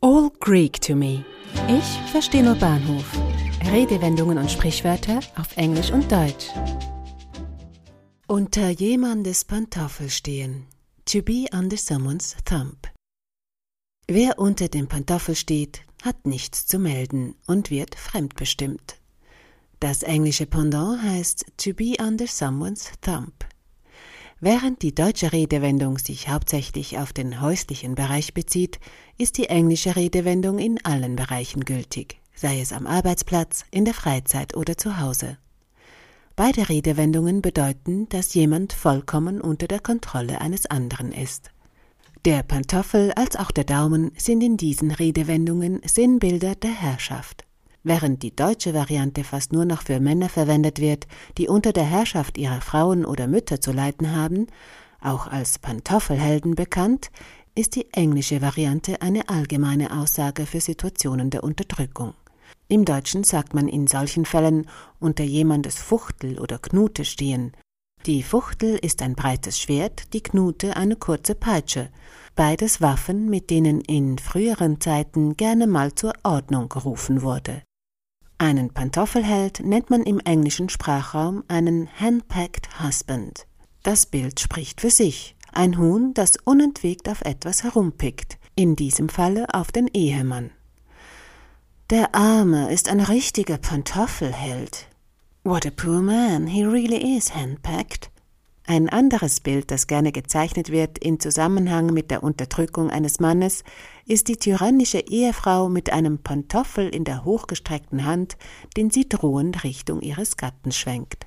All Greek to me. Ich verstehe nur Bahnhof. Redewendungen und Sprichwörter auf Englisch und Deutsch. Unter jemandes Pantoffel stehen. To be under someone's thumb. Wer unter dem Pantoffel steht, hat nichts zu melden und wird fremdbestimmt. Das englische Pendant heißt to be under someone's thumb. Während die deutsche Redewendung sich hauptsächlich auf den häuslichen Bereich bezieht, ist die englische Redewendung in allen Bereichen gültig, sei es am Arbeitsplatz, in der Freizeit oder zu Hause. Beide Redewendungen bedeuten, dass jemand vollkommen unter der Kontrolle eines anderen ist. Der Pantoffel als auch der Daumen sind in diesen Redewendungen Sinnbilder der Herrschaft. Während die deutsche Variante fast nur noch für Männer verwendet wird, die unter der Herrschaft ihrer Frauen oder Mütter zu leiden haben, auch als Pantoffelhelden bekannt, ist die englische Variante eine allgemeine Aussage für Situationen der Unterdrückung. Im Deutschen sagt man in solchen Fällen unter jemandes Fuchtel oder Knute stehen. Die Fuchtel ist ein breites Schwert, die Knute eine kurze Peitsche, beides Waffen, mit denen in früheren Zeiten gerne mal zur Ordnung gerufen wurde. Einen Pantoffelheld nennt man im englischen Sprachraum einen Handpacked Husband. Das Bild spricht für sich. Ein Huhn, das unentwegt auf etwas herumpickt, in diesem Falle auf den Ehemann. Der Arme ist ein richtiger Pantoffelheld. What a poor man, he really is handpacked. Ein anderes Bild, das gerne gezeichnet wird in Zusammenhang mit der Unterdrückung eines Mannes, ist die tyrannische Ehefrau mit einem Pantoffel in der hochgestreckten Hand, den sie drohend Richtung ihres Gatten schwenkt.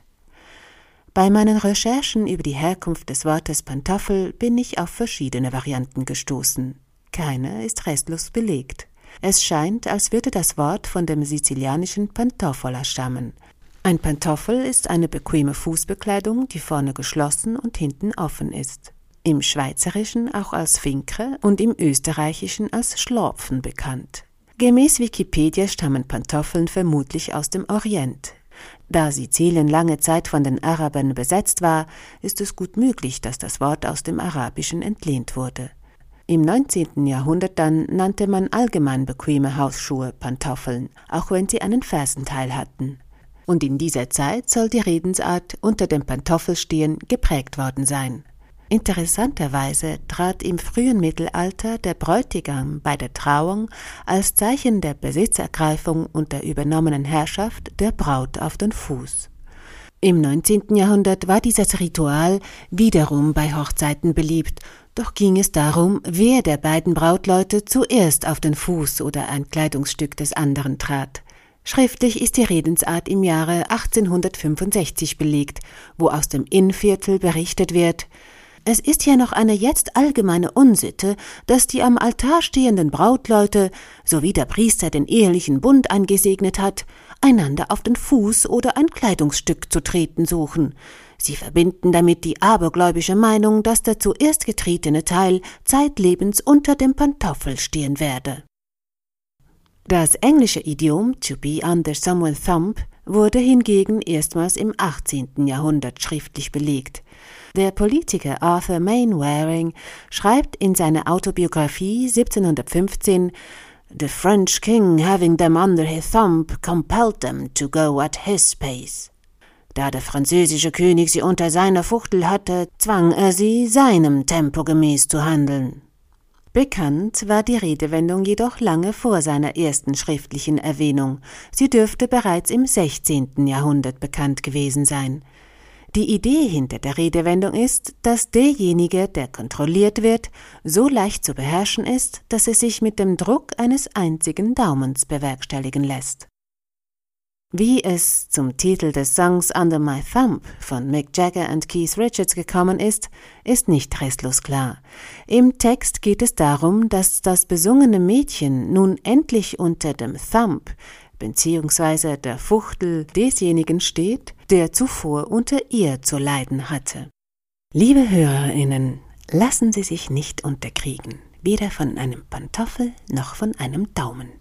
Bei meinen Recherchen über die Herkunft des Wortes Pantoffel bin ich auf verschiedene Varianten gestoßen. Keine ist restlos belegt. Es scheint, als würde das Wort von dem sizilianischen Pantoffola stammen, ein Pantoffel ist eine bequeme Fußbekleidung, die vorne geschlossen und hinten offen ist. Im Schweizerischen auch als Finkre und im Österreichischen als Schlorpfen bekannt. Gemäß Wikipedia stammen Pantoffeln vermutlich aus dem Orient. Da Sizilien lange Zeit von den Arabern besetzt war, ist es gut möglich, dass das Wort aus dem Arabischen entlehnt wurde. Im 19. Jahrhundert dann nannte man allgemein bequeme Hausschuhe Pantoffeln, auch wenn sie einen Fersenteil hatten und in dieser Zeit soll die Redensart unter dem Pantoffelstehen geprägt worden sein. Interessanterweise trat im frühen Mittelalter der Bräutigam bei der Trauung als Zeichen der Besitzergreifung und der übernommenen Herrschaft der Braut auf den Fuß. Im 19. Jahrhundert war dieses Ritual wiederum bei Hochzeiten beliebt, doch ging es darum, wer der beiden Brautleute zuerst auf den Fuß oder ein Kleidungsstück des anderen trat. Schriftlich ist die Redensart im Jahre 1865 belegt, wo aus dem Innviertel berichtet wird, es ist ja noch eine jetzt allgemeine Unsitte, dass die am Altar stehenden Brautleute, sowie der Priester den ehelichen Bund eingesegnet hat, einander auf den Fuß oder ein Kleidungsstück zu treten suchen. Sie verbinden damit die abergläubische Meinung, dass der zuerst getretene Teil zeitlebens unter dem Pantoffel stehen werde. Das englische Idiom to be under someone's thumb wurde hingegen erstmals im 18. Jahrhundert schriftlich belegt. Der Politiker Arthur Mainwaring schreibt in seiner Autobiografie 1715 The French king having them under his thumb compelled them to go at his pace. Da der französische König sie unter seiner Fuchtel hatte, zwang er sie, seinem Tempo gemäß zu handeln. Bekannt war die Redewendung jedoch lange vor seiner ersten schriftlichen Erwähnung. Sie dürfte bereits im 16. Jahrhundert bekannt gewesen sein. Die Idee hinter der Redewendung ist, dass derjenige, der kontrolliert wird, so leicht zu beherrschen ist, dass es sich mit dem Druck eines einzigen Daumens bewerkstelligen lässt. Wie es zum Titel des Songs Under My Thumb von Mick Jagger und Keith Richards gekommen ist, ist nicht restlos klar. Im Text geht es darum, dass das besungene Mädchen nun endlich unter dem Thumb bzw. der Fuchtel desjenigen steht, der zuvor unter ihr zu leiden hatte. Liebe Hörerinnen, lassen Sie sich nicht unterkriegen, weder von einem Pantoffel noch von einem Daumen.